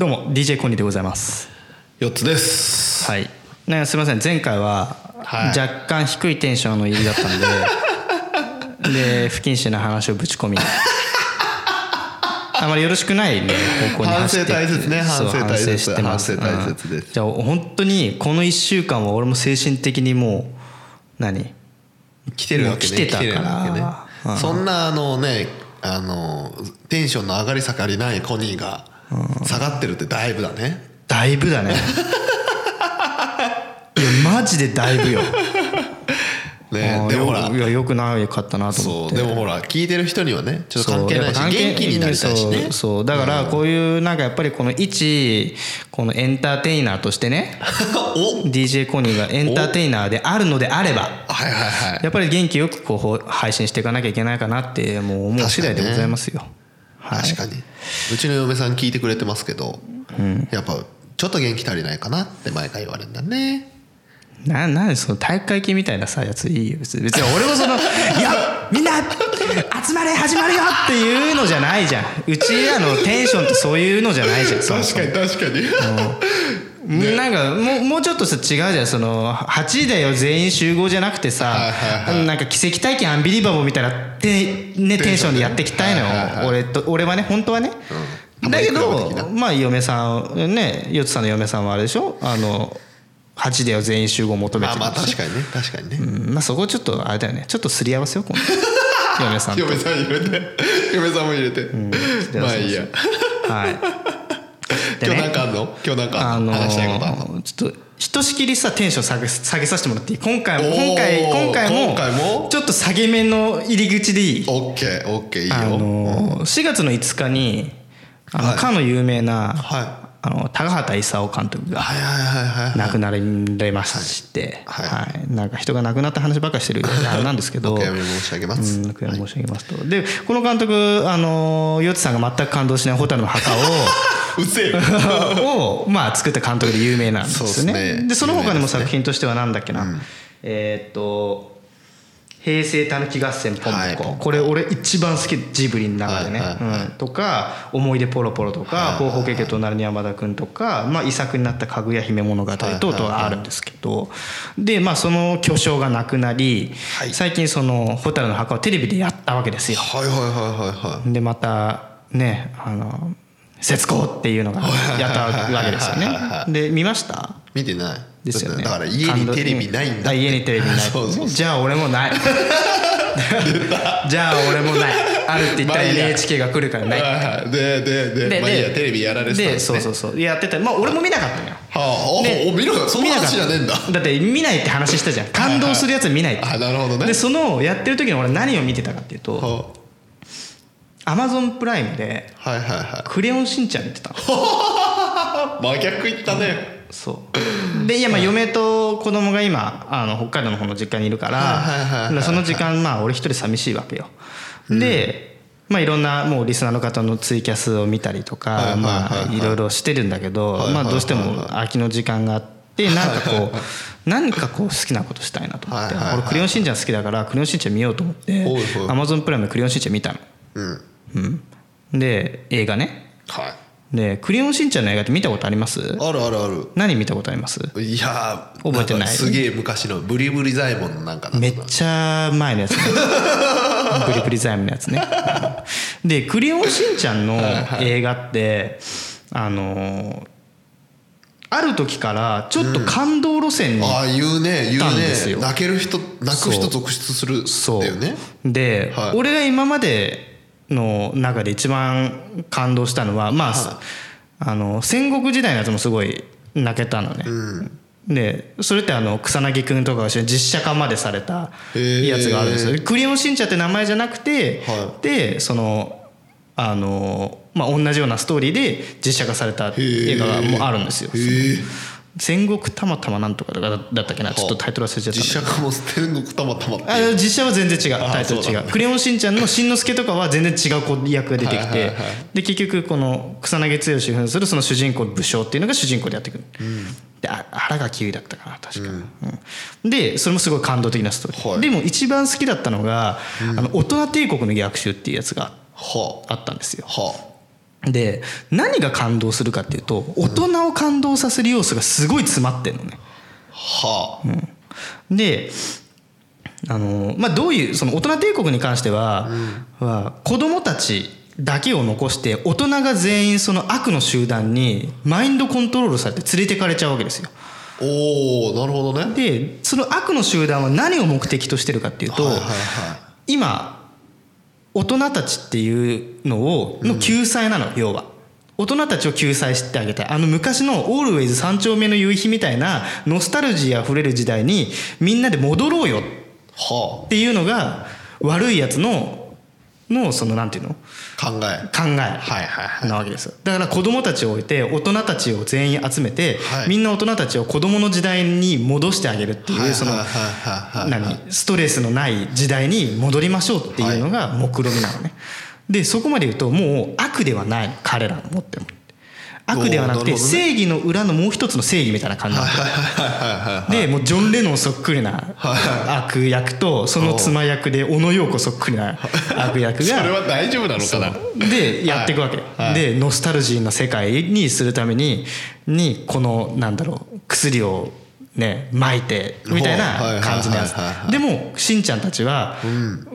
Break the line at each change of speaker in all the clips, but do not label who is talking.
どうも DJ コニーでございます。
4つです。
はい。ねすみません前回は
はい。
若干低いテンションの入りだったんで、で不謹慎な話をぶち込み。あまりよろしくないね方向に走って。
反省大切ね反省大切
反省してます。
反省大切です。
うん。じゃあ本当にこの1週間は俺も精神的にもう何？
来てるわけね
来てたから。
ね。
うん。
そんなあのねあのテンションの上がり下がりないコニーが下がってるってだいぶだね。
だいぶだね。いやマジでだいぶよ。
ねでもほら。
よいやよくなかったなと思って。
そうでもほら聞いてる人にはねちょっと関係ないし元気になりたいしね。
そうだからこういうなんかやっぱりこの一このエンターテイナーとしてね
お
？DJ コニーがエンターテイナーであるのであれば
はいはいはい。
やっぱり元気よくこう配信していかなきゃいけないかなってもう思う次第でございますよ、はい。
確かに。うちの嫁さん聞いてくれてますけどやっぱちょっと元気足りないかなって毎回言われるんだね。
ななんでその体育会系みたいなさやついいよ。別に別に俺もその「いやみんな集まれ始まるよ!」っていうのじゃないじゃん。うちらのテンションってそういうのじゃないじゃん。そもそも。
確かに
なんかもうもうちょっとさ違うじゃん。その8時だよ全員集合じゃなくてさ、
はいはいはい。
なんか奇跡体験アンビリバボーみたいなて、ね、テンションで。やっていきたいのよ、
はいはいはい。
俺と俺はね本当はね、
うん。
だけどまあ嫁さんねよつさんの嫁さんはあれでしょ？あの8時だよ全員集合求めてる
まあまあ確かにね。確かにね。
うん。まあそこちょっとあれだよね。ちょっとすり合わせよう今度。嫁さんと。
嫁さん入れて。嫁さんも入れて。まあいいや。
はいで
今
ね。
日なんかあんの？今日なんかあ
あの
話したいことあんの？
ーちょっとひとしきりさテンション下げ下げさせてもらっていい？今回も今回今回もちょっと下げ目の入り口でいい。
オッケーオッケーいいよ。
あのー4月の5日にあの、
はい。
かの有名な、
は
あの高畑勲監督が
はいはいはいはいはい。
亡くなれまして、
はい。
はい。なんか人が亡くなった話ばっかりしてるあれなんですけど。
お悔やみ申し上げます。
うん、お悔やみ申し上げますと、でこの監督あのヨッツさんが全く感動しない「蛍の墓を」
うっせえ
を、まあ、作った監督で有名なんですよね。
そうっすね。
でその他にも作品としてはなんだっけな、えーっと「平成たぬき合戦ポンポコ」
はい
これ俺一番好きジブリの中でね、
はいはいはい。
うん、とか「思い出ポロポロ」とか「
はいはいはい。
方法ケケとなるに山田君」とか、まあ、遺作になった「かぐや姫物語」等々があるんですけど。でまあその巨匠が亡くなり、
はい。
最近その「蛍の墓」をテレビでやったわけですよ。
はいはいはいはいはい。
でまたねあの節子っていうのがやったわけですよね。で見ました？
見てない。
ですよね。
だから家にテレビないんだ
あ家にテレビない。じゃあ俺もない。じゃあ俺もない。あるって言ったら NHK が来るからない。
はいはいででで
で
まあいいや
で
テレビやられてたん
で
ね。
そうそうそう。やってた。まあ俺も見なかったのよ。
はあ
で
おお見ろよ。そんな話じゃねえんだ。
だって見ないって話したじゃん。感動するやつは見ないって。
あなるほどね。
でそのやってる時に俺何を見てたかっていうと
は
アマゾンプライムで
あはいはいは「
クレヨンしんちゃん」見てた。
真逆いったね。
そう。でいやまあ嫁と子供が今あの北海道の方の実家にいるからその時間まあ俺一人寂しいわけよ。でまあいろんなもうリスナーの方のツイキャスを見たりとか
い
あいろいろしてるんだけどまあどうしても空きの時間があってなんかこう何かこう好きなことしたいなと思って。俺クレヨンしんちゃん好きだからクレヨンしんちゃん見ようと思ってアマゾンプライムでクレヨンしんちゃん見たの。
うん
うん。で映画ね。
はい。
でクレヨンしんちゃんの映画って見たことあります？
あるあるある。
何見たことあります？
いやー
覚えてない。
んかすげえ昔のブリブリ左衛門のなんかな。
めっちゃ前のやつね。ブリブリザイムのやつね。で「クレヨンしんちゃん」の映画ってあのある時からちょっと感動路線に、
ああ言うね言
たん
う
ですよ。
ね泣ける人泣く人続出する
そう。
だよね。
で、
はい。
俺が今までの中で一番感動したのはまあ、あの戦国時代のやつもすごい泣けたのね、でそれってあの草薙君とかが実写化までされたやつがあるんですよ「クレヨンしんちゃん」って名前じゃなくて、
は
でそのあのまあ同じようなストーリーで実写化された映画がもうあるんですよ。
へえ
戦国たまたまなんとかだったっけなちょっとタイトル忘れちゃった
実写化も天国たまたまって
あ実写は全然違う
あ
タイトル違
そう。なん
う「クレヨンしんちゃん」のしんのすけとかは全然違う子役が出てきてで結局この草薙剛扮するその主人公武将っていうのが主人公でやってくる、であ原がキウイだったかな確か、うん。でそれもすごい感動的なストーリー、
はい。
でも一番好きだったのが「あの大人帝国の逆襲」っていうやつが
は
あ。ったんですよ。
あ。は
で何が感動するかっていうと大人を感動させる要素がすごい詰まってるのね。
はあ、
であの、まあ、どういうその大人帝国に関しては,、は子供たちだけを残して大人が全員その悪の集団にマインドコントロールされて連れてかれちゃうわけですよ。
おおなるほどね。
でその悪の集団は何を目的としてるかっていうと、
はいはいはい。
今大人たちっていうのをの救済なの、要は。大人たちを救済してあげたいあの昔の「オールウェイズ三丁目の夕日」みたいなノスタルジーあふれる時代にみんなで戻ろうよっていうのが悪いやつののそのなんていうの？
あ考え。
考え。
はいはいはい。
なわけです。よだから子供たちを置いて大人たちを全員集めて、
はい。
みんな大人たちを子供の時代に戻してあげるっていうその
はいはいはいはい。はい
何？ストレスのない時代に戻りましょうっていうのが目論見なのね。でそこまで言うともう悪ではないの彼らの持ってるもの。って悪ではなくて正義の裏のもう一つの正義みたいな感じなんでもうジョン・レノンそっくりな悪役とその妻役で小野陽子そっくりな悪役が
それは大丈夫なのかな？
でやっていくわけ、
はい。
でノスタルジーな世界にするためににこのなんだろう薬をね撒いてみたいな感じのやつ。でもしんちゃんたちは、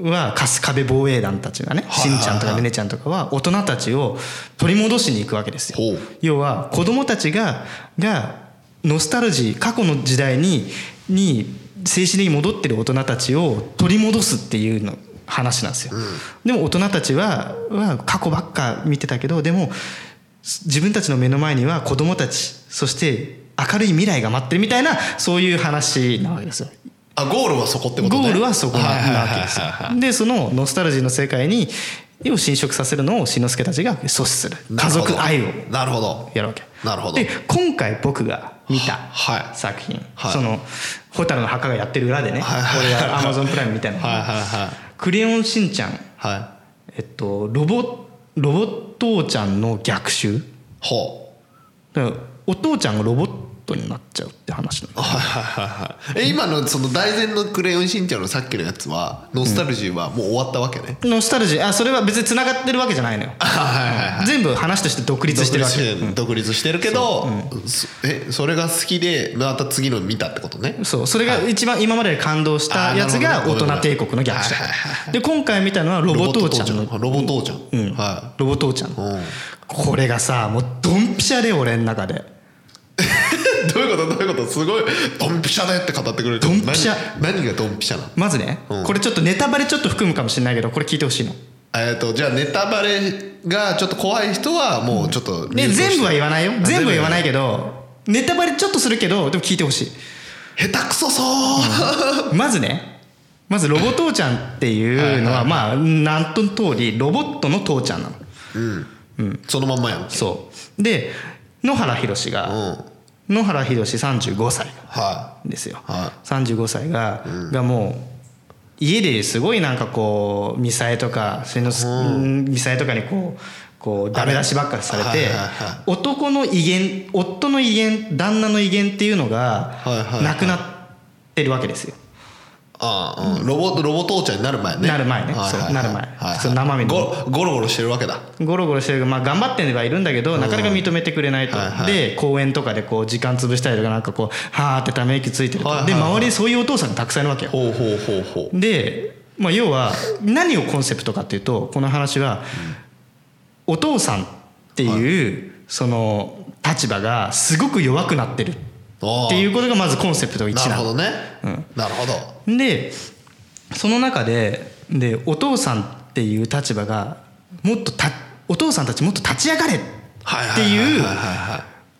は春日部防衛団たちがねしんちゃんとかねねちゃんとかは大人たちを取り戻しに行くわけですよ。要は子供たちががノスタルジー過去の時代にに精神的に戻ってる大人たちを取り戻すっていうの話なんですよ、でも大人たちはは過去ばっか見てたけどでも自分たちの目の前には子供たちそして明るい未来が待ってるみたいなそういう話なわけですよ。
あゴールはそこってことね。
ゴールはそこなわけですよ。でそのノスタルジーの世界にを侵食させるのを志の輔たちが阻止する。家族愛を
なるほど。
やるわけ。
なるほど。
で今回僕が見た
はい。
作品、
はい。
その「蛍の墓」がやってる裏でね、
はいはい
俺がアマゾンプライムみたいな。の
はいはいはい。
クレヨンしんちゃん」
はい。
えっとロボロボットちゃんの逆襲。
ほ
だからお父ちゃんがロボットになっちゃうって話なの
うはいはいはいはい。え今のその大前の「クレヨンしんちゃん」のさっきのやつはノスタルジーはもう終わったわけね、
ノスタルジー。あそれは別に繋がってるわけじゃないのよ。
はいはいはい
全部話として独立してるわけ。
独立して独立してるけど、そえそれが好きでまた次の見たってことね。
そう。それが一番今までで感動したやつが大人帝国の逆襲で今回見たのはロボ父ちゃんの。
ロボ父ちゃん。
うん。
は
ロボ父ちゃん。
い、うん、
これがさもうドンピシャで俺の中で
どういうこと？どういうこと？すごい。ドンピシャだよって語ってくれる。
ドンピシャ？
何？何がドンピシャなの？
まずね
うん。
これちょっとネタバレちょっと含むかもしれないけどこれ聞いてほしいの。
えっとじゃあネタバレがちょっと怖い人はもうちょっと
で全部は言わないよ。
あ
全部は言わない
全
けどネタバレちょっとするけどでも聞いてほしい。
部下手くそそう、
まずねまずロボ父ちゃんっていうのはまあなんと通りロボットの父ちゃんなの。
うん。そのまんまやん
そう。で野原宏が
うん
野原宏35歳
は
ですよ、
は
35歳が,、がもう家ですごいなんかこうミサイとかそのミサイとかにこうこうダメ出しばっかりされて、
はいはいはい。
男の威厳夫の威厳旦那の威厳っていうのが
はいはいはい。
なくなってるわけですよ。
ああ、うん、ロボロボ父ちゃんになる前ね。
なる前ね。
はい
なる前。
はい
生身の。
ゴゴロゴロしてるわけだ。
ゴロゴロしてるまあ頑張ってはいるんだけどなかなか認めてくれないと、
はいはい。
で公園とかでこう時間潰したりとかなんかこうはーってため息ついてると、
はいはいはい。
で周りにそういうお父さんがたくさんいるわけよ。
ほうほうほうほう。
で、まあ、要は何をコンセプトかっていうとこの話は、お父さんっていうその立場がすごく弱くなってる。っていうことがまずコンセプト1なの
なるほどね、なるほど
でその中ででお父さんっていう立場がもっとたお父さんたちもっと立ち上がれ
はい
っていう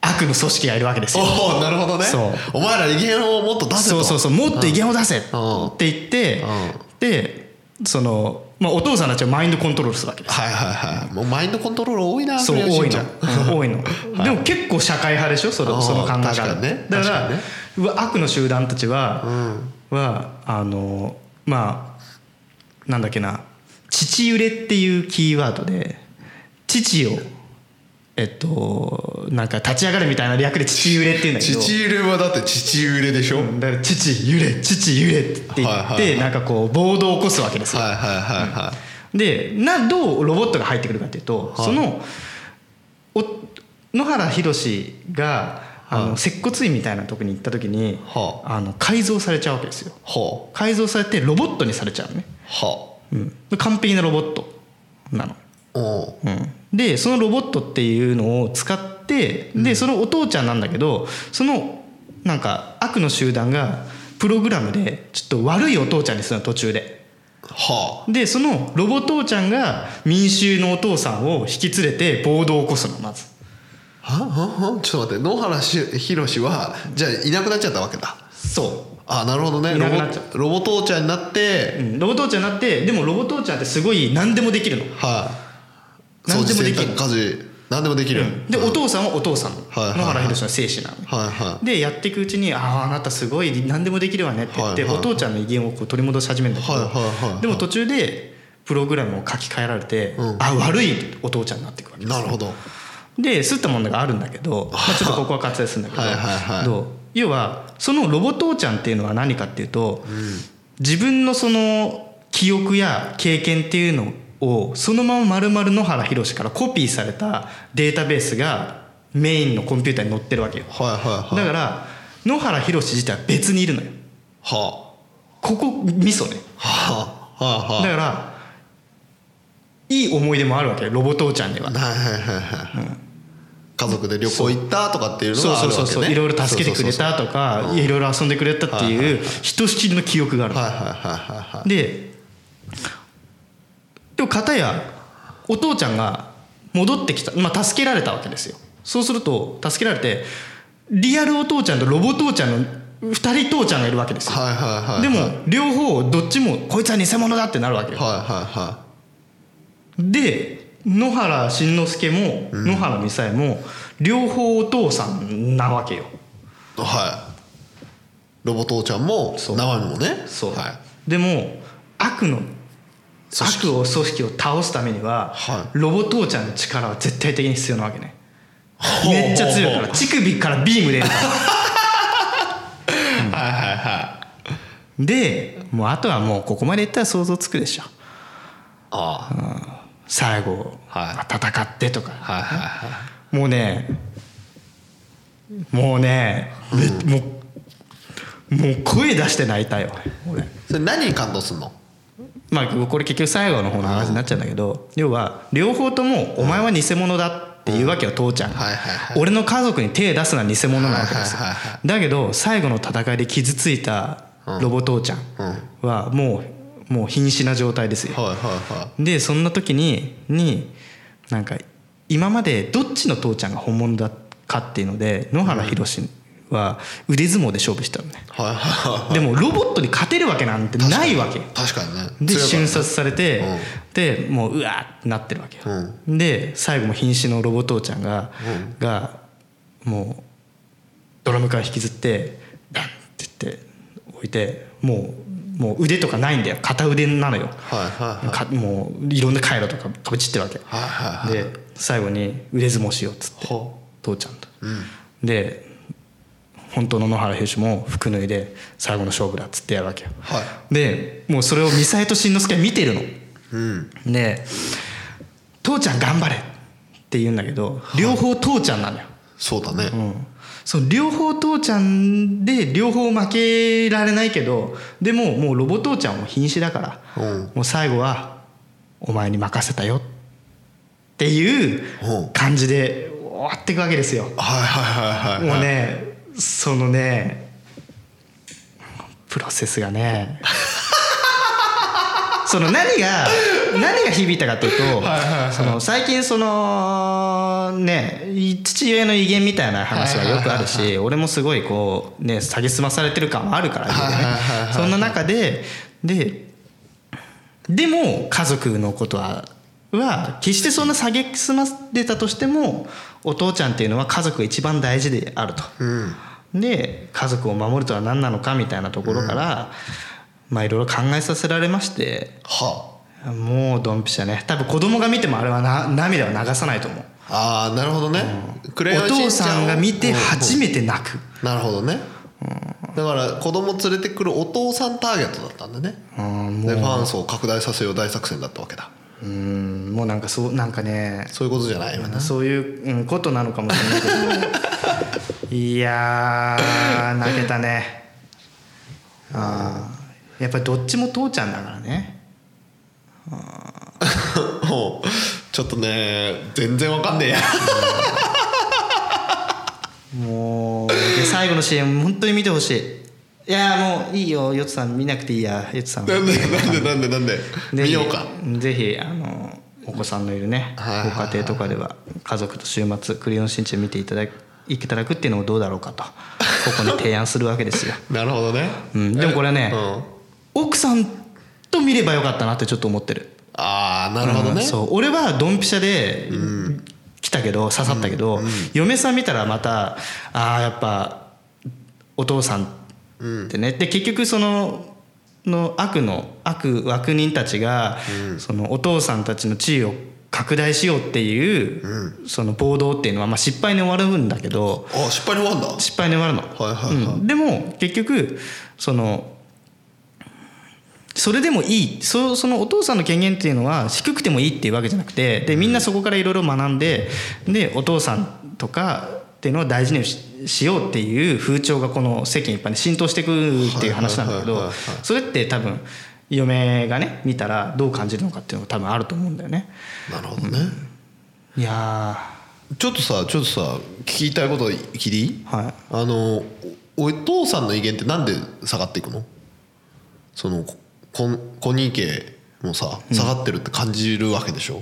悪の組織がいるわけですよ。
なるほどね。
そう。
お前ら威厳をもっと出せと。
そうそうそうもっと威厳を出せって
うん。
言って
うん。
でその、まあ、お父さんたちをマインドコントロールするわけです。
はいはいはい。もうマインドコントロール多いな
そう多いの。うん多いの。でも結構社会派でしょ？そのその考え方。
確かにね。
だから
ね。
うわ悪の集団たちははあのまあなんだっけな「父揺れ」っていうキーワードで父をえっとなんか立ち上がるみたいな略で父揺れっていうんだけど
父揺れはだって父揺れでしょ、はい
だから父揺れ父揺れって言
はいはいはい。
ってなんかこう暴動を起こすわけですよ。
はいはいはい
でなどうロボットが入ってくるかっていうと、そのお野原宏があの、
はい。
接骨院みたいなとこに行った時に、
は
あ。の改造されちゃうわけですよ。
は
改造されてロボットにされちゃうのね、
あ。は
うん、で完璧なロボットなの、でそのロボットっていうのを使ってでそのお父ちゃんなんだけどそのなんか悪の集団がプログラムでちょっと悪いお父ちゃんにするの途中で。
は
でそのロボ父ちゃんが民衆のお父さんを引き連れて暴動を起こすのまず。
あはははちょっと待って野原し宏はじゃあいなくなっちゃったわけだ。
そ
あなるほどね。ロボ父ちゃんになって、
う、うん、ロボ父ちゃんになってでもロボ父ちゃんってすごい何でもできるの、
はい
何でもできる
掃除洗濯家事何でもできる、
うん。でお父さんはお父さん。の
はいはいはい。
野原宏の精子なの。ね
はいはい。
でやっていくうちに「あああなたすごい何でもできるわね」って言って、
はいはい。
お父ちゃんの威厳をこう取り戻し始めるんだけど、
はいはいはいはい。
でも途中でプログラムを書き換えられて、
うん。
あ悪いお父ちゃんになっていくわけです
なるほど。
で吸ったものがあるんだけど、まあ、ちょっとここは割愛するんだけど
はい
要はそのロボ父ちゃんっていうのは何かっていうと、自分のその記憶や経験っていうのをそのまま丸々野原宏からコピーされたデータベースがメインのコンピューターに載ってるわけよ。
はいはいはい。
だから野原宏自体は別にいるのよ。
は
ここミソね。
あ。はあはあ。は
だからいい思い出もあるわけよロボ父ちゃんには。
あはいはいはいはい、家族で旅行行ったとかっていうの
そう
があるわけね。
そうそうそういろいろ助けてくれたとかいろいろ遊んでくれたっていうひとしきりの記憶があるの。
はいはいはいはいはい。
ででも片やお父ちゃんが戻ってきた、まあ、助けられたわけですよ。そうすると助けられてリアルお父ちゃんとロボ父ちゃんの2人父ちゃんがいるわけですよ、
はいはいはい
でも両方どっちもこいつは偽物だってなるわけよ。
はいはいは
で野原しんのすけも野原美沙も両方お父さんなわけよ。
いはい。ロボ父ちゃんも生身もね。
そう、
はい。
でも悪の悪を組織を倒すためには、
は
ロボ父ちゃんの力は絶対的に必要なわけね。めっちゃ強いから乳首からビーム出るから。
はいはいは
でもうあとはもうここまでいったら想像つくでしょ。
ああ。
最後、
は
戦ってとか。
はいはいはい
もうねもうね、めもうもう声出して泣いたよ俺。
それ何に感動すんの？
まあこれ結局最後の方の話になっちゃうんだけど要は両方とも「お前は偽物だ」っていうわけよ父ちゃん。俺の家族に手出すのは偽物なわけですよ。だけど最後の戦いで傷ついたロボ父ちゃんはもうもう瀕死な状態ですよ。でそんな時にになんか今までどっちの父ちゃんが本物だかっていうので野原宏は腕相撲で勝負したのね。
いはい。はいはい
でもロボットに勝てるわけなんてないわけ。
確かにね。
で瞬殺されて、
うん。
でもううわーってなってるわけよ、で最後も瀕死のロボ父ちゃんが、がもうドラム缶引きずってバンって言って置いてもうもう腕とかないんだよ。片腕なのよ、
はいはいはい。
かもういろんな回路とか飛び散ってるわけ、
はいはいはい。
で最後に腕相撲しようっつって
ほ
父ちゃんと、で本当の野原宏も服脱いで最後の勝負だっつってやるわけよ、
は
でもうそれをミサエとしんのすけは見てるの。
うん。
で「父ちゃん頑張れ」って言うんだけど両方父ちゃんなのよ、
そうだね。
うん、その両方父ちゃんで両方負けられないけどでももうロボ父ちゃんも瀕死だから、
うん。
もう最後はお前に任せたよっていう
うん。
感じで終わっていくわけですよ。
はいはいはいはい。
もうねそのねプロセスがね。その何が何が響いたかというとその最近そのね父親の威厳みたいな話はよくあるし俺もすごいこうね蔑まされてる感はあるからね。そんな中でででも家族のことはは決してそんな蔑まれたとしてもお父ちゃんっていうのは家族が一番大事であると。
うん。
で家族を守るとは何なのかみたいなところから、まあいろいろ考えさせられまして
は
もうドンピシャね。多分子供が見てもあれはな涙は流さないと思う。
ああなるほどね。クレヨン
お父さんが見て
うん
初めて泣く。
なるほどね。だから子供連れてくるお父さんターゲットだったんだね。でファン層を拡大させよう大作戦だったわけだ
うんもうなんかそうなんかね
そういうことじゃないよな。
そういう、うん、ことなのかもしれないけど。いやー泣けたね。あーやっぱりどっちも父ちゃんだからね。
もうちょっとね全然わかんねえや。
もうで最後の CM 本当に見てほしいいやーもういいよヨッツさん見なくていいやヨッツさん
なんでなんでなんでなんで見ようか。
ぜひあのお子さんのいるね
はいはいはい。
ご家庭とかでは家族と週末「クレヨンしんちゃん」見ていただくいただくっていうのもどうだろうかとここに提案するわけですよ、
なるほどね、
うん、でもこれはね
うん。
奥さんと見ればよかったなってちょっと思ってる。
ああなるほどね、
うんそう。俺はドンピシャで来たけど刺さったけど、嫁さん見たらまたああやっぱお父さんってね、で結局そのの悪の悪悪人たちが、そのお父さんたちの地位を拡大しようっていう、その暴動っていうのはまあ失敗に終わるんだけど
あ失敗に終わんだ。
失敗に終わるの。
はいはいはい。
うん。でも結局そのそれでもいい。そそのお父さんの権限っていうのは低くてもいいっていうわけじゃなくてでみんなそこからいろいろ学んででお父さんとかっていうのを大事にししようっていう風潮がこの世間一般に浸透していくっていう話なんだけどそれって多分嫁がね見たらどう感じるのかっていうのが多分あると思うんだよね。
なるほどね、
いや
ちょっとさちょっとさ聞きたいこと聞いていい
ーはい。
あのおお父さんの威厳ってなんで下がっていくの？そのここコニー家もさ下がってるって感じるわけでしょ、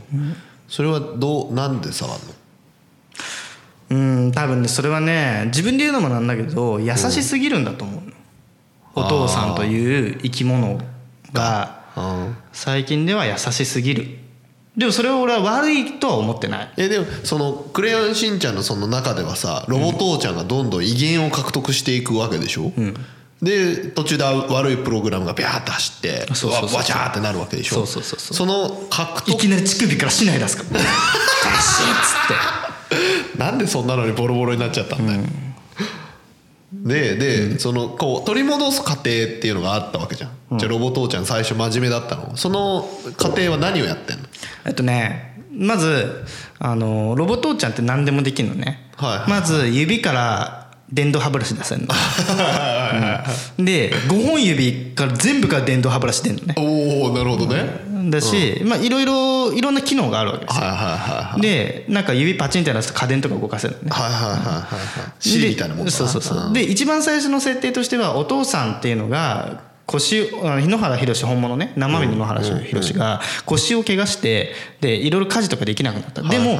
それはどうなんで下がるの？
うん多分ねそれはね自分で言うのもなんだけど優しすぎるんだと思うの、お父さんという生き物が
うん
最近では優しすぎる。でもそれを俺は悪いとは思ってない。
えでもその「クレヨンしんちゃん」のその中ではさロボ父ちゃんがどんどん威厳を獲得していくわけでしょ、で途中で悪いプログラムがビャーって走ってわわちゃーってなるわけでしょ？
そうそうそうそう。
その獲
い
得
きなり乳首から竹刀出すか。らバシッつって
なんでそんなのにボロボロになっちゃったんだよ、でで、そのこう取り戻す過程っていうのがあったわけじゃん、じゃあロボ父ちゃん最初真面目だったの。その過程は何をやってんの？
えっとねまずあのロボ父ちゃんって何でもできるのね、
はい。はい
まず指から電動歯ブラシ出せるの、うん。で5本指から全部から電動歯ブラシ出るのね。
おおなるほどね、
だし、まあいろいろいろんな機能があるわけですよ、
はいはいはいはい。
でなんか指パチンって出すと家電とか動かせるのね。
はいはいはいはいはい。シリみたいなもん
そうそうそう。うん。で一番最初の設定としてはお父さんっていうのが腰をあの日野原宏本物ね。生身の野原宏が腰を怪我してでいろいろ家事とかできなくなった。でも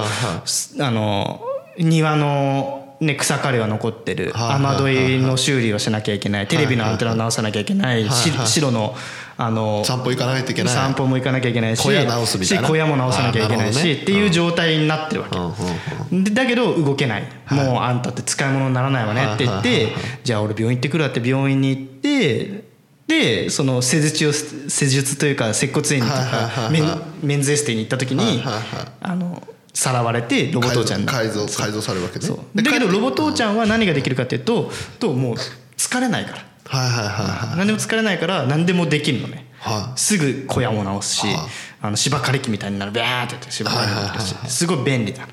あの庭のね、草刈りは残ってる。
はいはいはい
雨どいの修理をしなきゃいけない。テレビのアンテナを直さなきゃいけない。白のあの
散歩行かないといけない。
散歩も行かなきゃいけないし
小屋直すみたいな。
し小屋も直さなきゃいけないし、
ね。
っていう状態になってるわけ、
うん
だけど動けない、もうあんたって使い物にならないわねって言って、
はいはいはい
じゃあ俺病院行ってくるわって病院に行ってでその施術を施術というか接骨院と
はいはい
か
はいはい。
メンズエステに行った時に、
はいはいはい。
あのさらわれてロボ父ちゃんに。
改造改造されるわけで
だけど
改
ロボ父ちゃんは何ができるかっていうとともう疲れないから。
はいはいはいはい。
何でも疲れないから何でもできるのね、
はい。
すぐ小屋も直すし、
はい。
あの芝刈り機みたいになる。ビャーってやって芝刈り機すごい便利だ、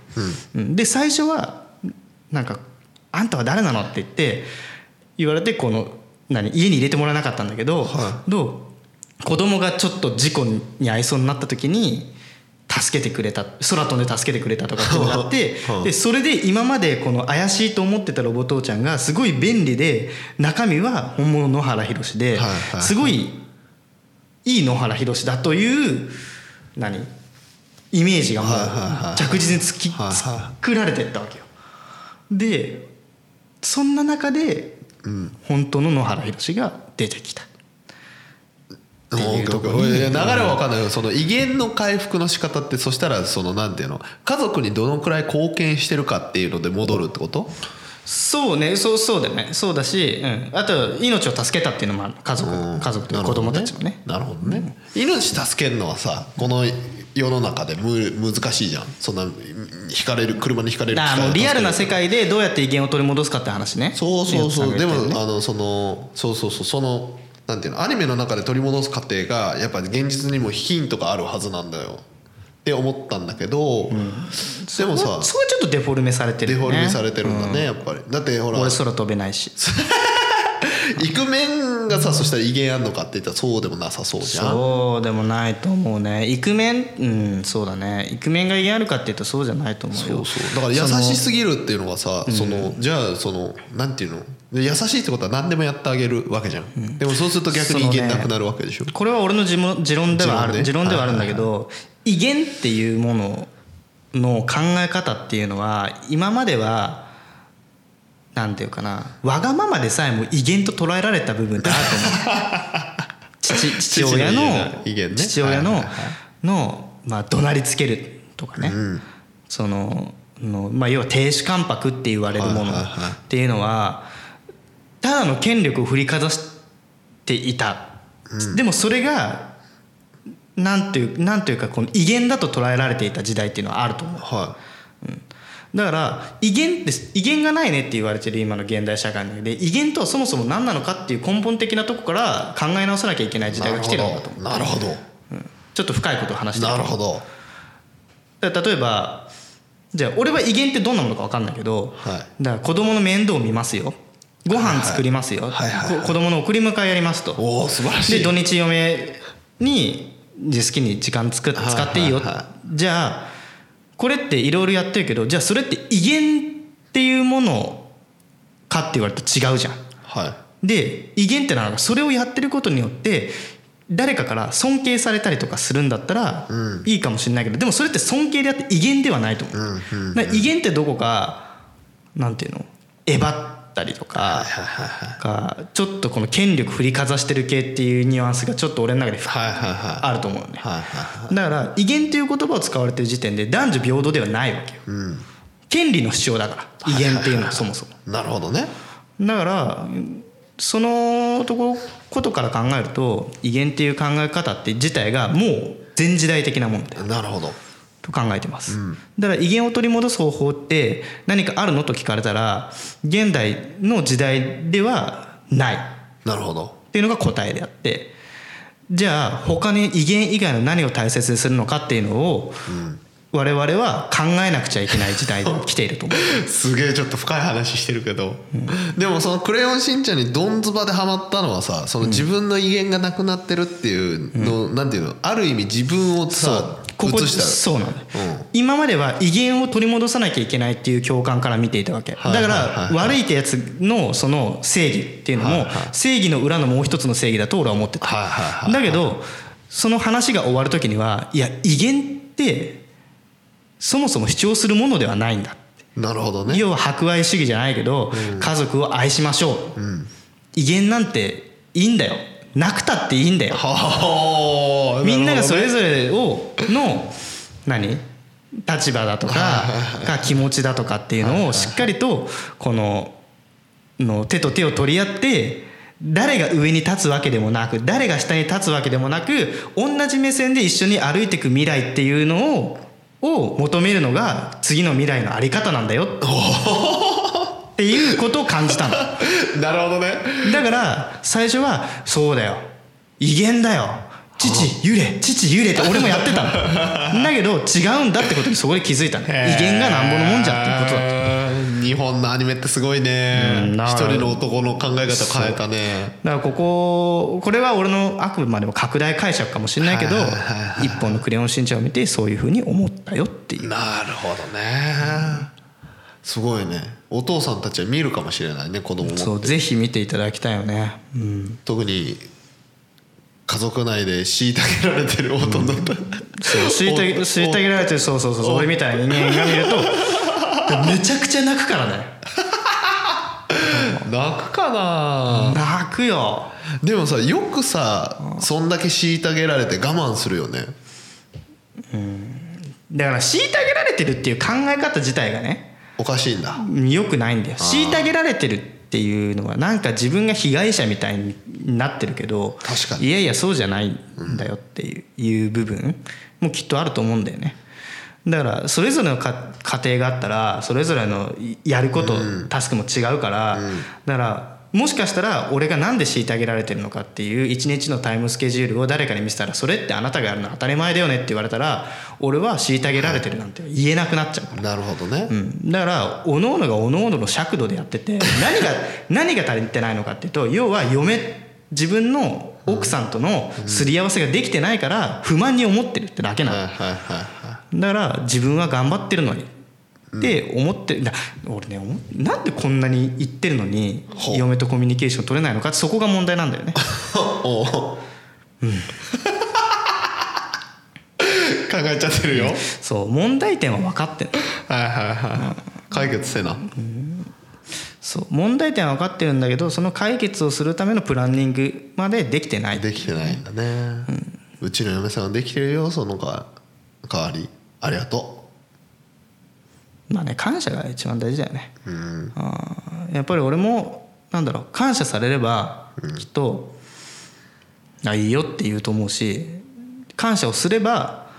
うん。で最初はなんか「あんたは誰なの?」って言って言われてこの何家に入れてもらえなかったんだけど、
は
どう子供がちょっと事故に遭いそうになった時に助けてくれた空飛んで助けてくれたとかっていうのがあって
はあ
でそれで今までこの怪しいと思ってたロボ父ちゃんがすごい便利で中身は本物の野原宏ですごいいい野原宏だという何？イメージがもう着実につき作られてったわけよ。でそんな中で本当の野原宏が出てきた。
オッケーオッケーいや流れは分かんないよ。その威厳の回復の仕方ってそしたらそのなんていうの？家族にどのくらい貢献してるかっていうので戻るってこと？
そうね。そうそうだよね。そうだし、うん、あと命を助けたっていうのもある。家族。
うん。
家族と子供たちもね。
なるほどね。命助けるのはさこの世の中でむ難しいじゃん。そんな引かれる車に引かれる
だもうリアルな世界でどうやって威厳を取り戻すかって話ね。
そうそうそう。
ね。
もあのそのそうそうそう。そのなんていうのアニメの中で取り戻す過程がやっぱ現実にもヒントがあるはずなんだよ。って思ったんだけど、でもさ
そこはちょっとデフォルメされてるよね。
デフォルメされてるんだね、やっぱり。だってほら
俺空飛べないし。
イクメンがさそしたら威厳あんのかって言ったらそうでもなさそうじゃん。
そうでもないと思うね。イクメンうんそうだね。イクメンが嫌あるかっていうとそうじゃないと思うよ。
そうそう。だから優しすぎるっていうのはさそのじゃあそのなんていうの？で優しいってことは何でもやってあげるわけじゃん、でもそうすると逆に威厳なくなるわけでしょ、
これは俺の持論持論ではある。
ね。
持論ではあるんだけど威厳っていうものの考え方っていうのは今まではなんていうかな。わがままでさえも威厳と捉えられた部分ってあると思う。父父親の
ね。
父親の
はいはいは
のまあ怒鳴りつけるとかね。そののまあ要は亭主関白って言われるものっていうのはただの権力を振りかざしていた、でもそれがなんていうなんていうかこの威厳だと捉えられていた時代っていうのはあると思う。
は
だから威厳って威厳がないねって言われてる今の現代社会の中で威厳とはそもそも何なのかっていう根本的なとこから考え直さなきゃいけない時代が来てるんだと思う
なるほど。
ちょっと深いことを話して
なるほど。
例えばじゃあ俺は威厳ってどんなものか分かんないけど、
はい。
だから子供の面倒を見ますよ。ご飯作りますよ、
はいはい。はい
こ子供の送り迎えやりますと。
おお素晴らしい。
で土日嫁に好きに時間つく使っていい。よ、
はいはいは
じゃあこれっていろいろやってるけどじゃあそれって威厳っていうものかって言われると違うじゃん。
はい
で威厳ってのはそれをやってることによって誰かから尊敬されたりとかするんだったらいいかもしれないけどでもそれって尊敬であって威厳ではないと思う。だから威厳ってどこかなんていうの？えばったりとかかちょっとこの権力振りかざしてる系っていうニュアンスがちょっと俺の中であると思うよね。だから威厳という言葉を使われてる時点で男女平等ではないわけよ。権利の主張だから威厳っていうのはそもそも。
なるほどね。
だからそのところことから考えると威厳っていう考え方って自体がもう前時代的なものだ
なるほど
と考えてます、だから威厳を取り戻す方法って何かあるのと聞かれたら現代の時代ではない。っ
なるほど。
ていうのが答えであってじゃあ他に威厳以外の何を大切にするのかっていうのを我々は考えなくちゃいけない時代に 来ていると思う。
すげえちょっと深い話してるけど、でもその「クレヨンしんちゃん」にドンズバでハマったのはさその自分の威厳がなくなってるっていうの、なんていうの？ある意味自分をさ
ここそうなんだよ、
うん。
今までは威厳を取り戻さなきゃいけないっていう共感から見ていたわけ、
はい
だから悪いってやつのその正義っていうのも正義の裏のもう一つの正義だと俺は思ってた、だけどその話が終わる時にはいや威厳ってそもそも主張するものではないんだ
なるほどね。
要は博愛主義じゃないけど、家族を愛しましょう、威厳なんていいんだよなくたっていいんだよ。
はあ。
みんながそれ
ぞ
ぞれをの何？立場だとかが気持ちだとかっていうのをしっかりとこのの手と手を取り合って誰が上に立つわけでもなく誰が下に立つわけでもなく同じ目線で一緒に歩いていく未来っていうのをを求めるのが次の未来のあり方なんだよっていうことを感じたの。
なるほどね。
だから最初は「そうだよ。威厳だよ。父揺れ父揺れ」って俺もやってたの。だけど違うんだってことにそこで気づいたの。威厳がなんぼのもんじゃっていうことだ
だ日本のアニメってすごいね。
うん
一人の男の考え方変えたね。
だからこここれは俺のあくまでも拡大解釈かもしれないけど一本の「クレヨンしんちゃん」を見てそういうふうに思ったよっていう。
なるほどねすごいね。お父さんたちは見るかもしれないね子供も
そうぜひ見ていただきたいよね。うん。
特に家族内で虐げられてる大人だった、
そう虐げ
お
虐げられてるそうそうそうそう俺みたいな人間が見るとめちゃくちゃ泣くからね。
泣くかな。
泣くよ。
でもさよくさそんだけ虐げられて我慢するよね。
だから虐げられてるっていう考え方自体がね
おかしいんだ。
良くないんだよ。虐げられてるっていうのはなんか自分が被害者みたいになってるけど
確かに。
いやいやそうじゃないんだよっていう,、いう部分もきっとあると思うんだよね。だからそれぞれのか家庭があったらそれぞれのやること、タスクも違うから、だからもしかしたら俺が何で虐げられてるのかっていう一日のタイムスケジュールを誰かに見せたらそれってあなたがやるのは当たり前だよねって言われたら俺は虐げられてるなんて言えなくなっちゃう。から、
なるほどね、
うん、だから各々が各々の尺度でやってて 何が何が足りてないのかっていうと要は嫁自分の奥さんとのすり合わせができてないから不満に思ってるってだけなの。
はいはいはいは
だから自分は頑張ってるのにって思ってるだ俺ね思なんでこんなに言ってるのに嫁とコミュニケーション取れないのかってそこが問題なんだよね。
う。考えちゃってるよ。はい
そう問題点は分かってる
はいはい解決せな。
そう問題点は分かってるんだけどその解決をするためのプランニングまでできてない。
できてないんだね、うちの嫁さんはできてるよそのか代わり。ありがと
まあね感謝が一番大事だよね。
ううん。
あーやっぱり俺もなんだろう感謝されればきっと、あいいよって言うと思うし感謝をすれば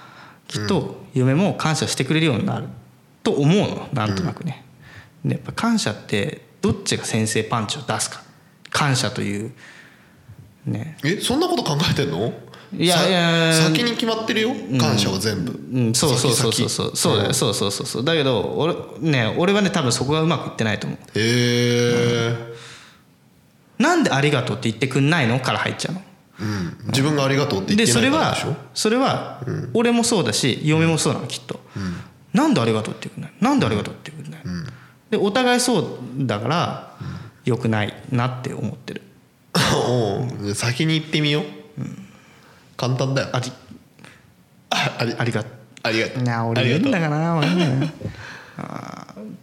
きっと嫁も感謝してくれるようになる。と思うの。なんとなくね、でやっぱ感謝ってどっちが先制パンチを出すか。感謝というね。
えそんなこと考えてんの？
いや
さ
いや。
先に決まってるよ。感謝は全部、
うん、そうそうそうそう。そうそうだよ。そうそうそうそう。だけど俺ね俺はね多分そこがうまくいってないと思う。
へえ。
なんでありがとうって言ってくんないのから入っちゃうの。
うん、自分がありがとうって言って
でそれは
ないからでしょ？
それは俺もそうだし嫁もそうなのきっと、なんでありがとうって言うくない？なんでありがとうって言うくない、でお互いそうだからよくないなって思ってる。
おう。先に言ってみよう、簡単だよ。
あり。
ああり
ありが
ありがとう。
な俺
ありがとう。
言うんだかな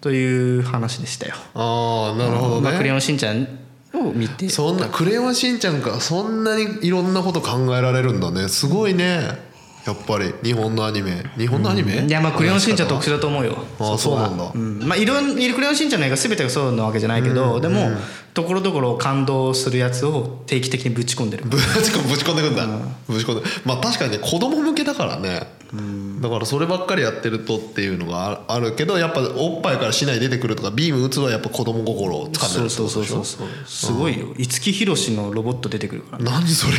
という話でしたよ、
ああなるほど
まあ、クレ
ね
ヨンしんちゃんを見て。
そんな「クレヨンしんちゃん」かそんなにいろんなこと考えられるんだね。すごいね。やっぱり。日本のアニメ。日本のアニメ、
いやまあクレヨンしんちゃん特殊だと思うよ。
ああそうなんだ。
うん。まあいろんいるクレヨンしんちゃんの映画全てがそうなわけじゃないけど、でもところどころ感動するやつを定期的にぶち込んでる。
ぶち込ぶち込んでくんだ、ぶち込んで。まあ確かにね子供向けだからね、だからそればっかりやってるとっていうのがああるけどやっぱおっぱいから市内出てくるとかビーム打つはやっぱ子供心を掴んでるって
そうそうそうそう。すごいよ。五木ひろしのロボット出てくるから。ね
何それ？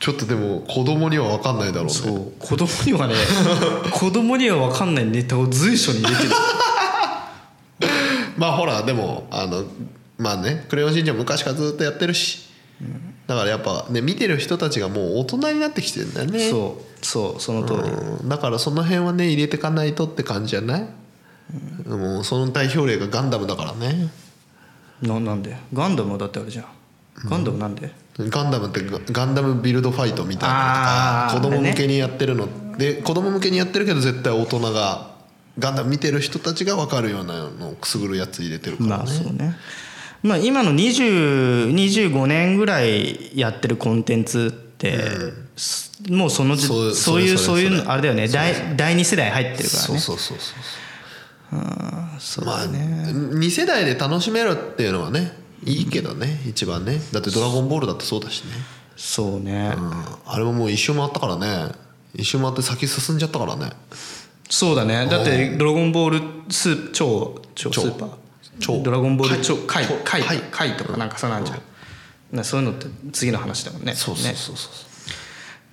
ちょっとでも子供には分かんないだろうね。
そう。子供にはね子供には分かんないネタを随所に入れてる
まあほらでもあのまあね「クレヨンしんちゃん」昔からずっとやってるし、だからやっぱね見てる人たちがもう大人になってきてるんだよね。
そうそうその通り。
うん。だからその辺はね入れてかないとって感じじゃない、もうその代表例がガンダムだからね。
ななんで？ガンダムはだってあれじゃん。ガンダムなんで、
ガンダムってガガンダムビルドファイトみたいなのとか子供向けにやってるの。で子供向けにやってるけど絶対大人がガンダム見てる人たちが分かるようなのをくすぐるやつ入れてるからね、
まあそうね。まあ今の2025年ぐらいやってるコンテンツって、すもうそのじ
そう
そういう
そ
ういうのあれだよね。第第2世代入ってるから
そう
ね
そうそうそう。
そう
まあ
だね、
2世代で楽しめるっていうのはねいいけどね一番ね。だって「ドラゴンボール」だってそうだしね、
そうね、
うん、あれももう一周回ったからね。一周回って先進んじゃったからね
そうだね。だって「ドラゴンボールスー超超ス
超
ーパー」
超。
ドラゴンボール超回
超。
回
回
回とかなんかさなんじゃん、なそういうのって次の話だもんね。
そうそう
ね。
そうそう、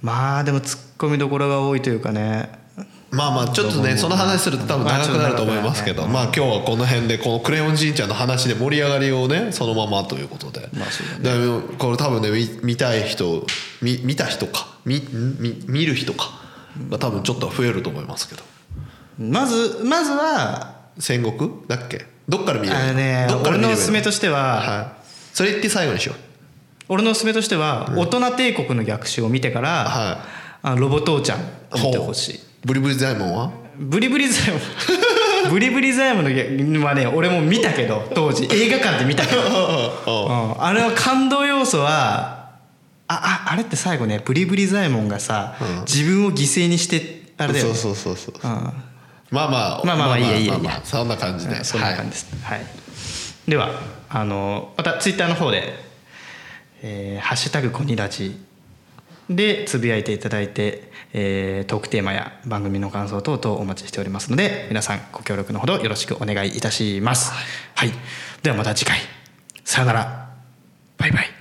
まあでもツッコミどころが多いというかね。
まあまあちょっとねその話すると多分長くなると思いますけど。まあ今日はこの辺でこの「クレヨンしんちゃん」の話で盛り上がりをねそのままということで。これ多分ね見見たい人見見た人か。見見見る人か。が多分ちょっとは増えると思いますけど
まずまずは
戦国？だっけ？どっから見ればいい
あのね
どっから
俺
見ればいい
のおすすめとしては、
はい。それ言って最後にしよう。
俺のおすすめとしては、大人帝国の逆襲を見てから、
は
あのロボ父ちゃんを見てほしい。
ブリブリザイモンは？
ブリブリザイム ブリブリザイムの逆はね俺も見たけど当時。映画館で見たけど、うん、あれは感動要素はあああれって最後ねブリブリザイモンがさ、自分を犠牲にしてあれだよね。
そうそうそうそう。
うん
まあまあ
まあまあまあいいやいいや
まあまあそんな感じで
はいそんな感じです、はい。ではあのまたツイッターの方で「えーハッシュタグコニラジ」でつぶやいていただいて、えートークテーマや番組の感想等々お待ちしておりますので皆さんご協力のほどよろしくお願いいたします。はい、ではまた次回。さよなら。バイバイ